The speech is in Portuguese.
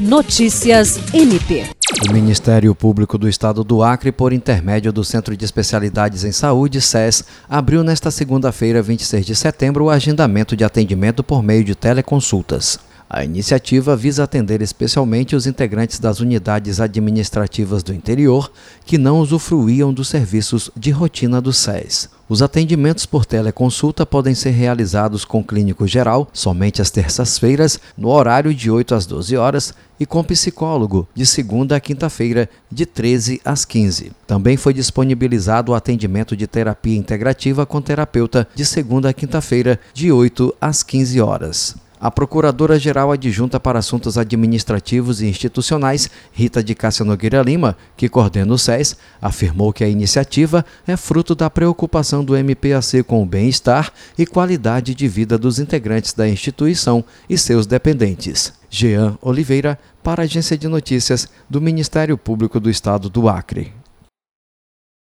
Notícias MP. O Ministério Público do Estado do Acre, por intermédio do Centro de Especialidades em Saúde, SES, abriu nesta segunda-feira, 26 de setembro, o agendamento de atendimento por meio de teleconsultas. A iniciativa visa atender especialmente os integrantes das unidades administrativas do interior que não usufruíam dos serviços de rotina do SES. Os atendimentos por teleconsulta podem ser realizados com clínico geral somente às terças-feiras, no horário de 8 às 12 horas, e com psicólogo, de segunda a quinta-feira, de 13 às 15. Também foi disponibilizado o atendimento de terapia integrativa com terapeuta, de segunda a quinta-feira, de 8 às 15 horas. A Procuradora-Geral Adjunta para Assuntos Administrativos e Institucionais, Rita de Cássia Nogueira Lima, que coordena o SES, afirmou que a iniciativa é fruto da preocupação do MPAC com o bem-estar e qualidade de vida dos integrantes da instituição e seus dependentes. Jean Oliveira, para a Agência de Notícias do Ministério Público do Estado do Acre.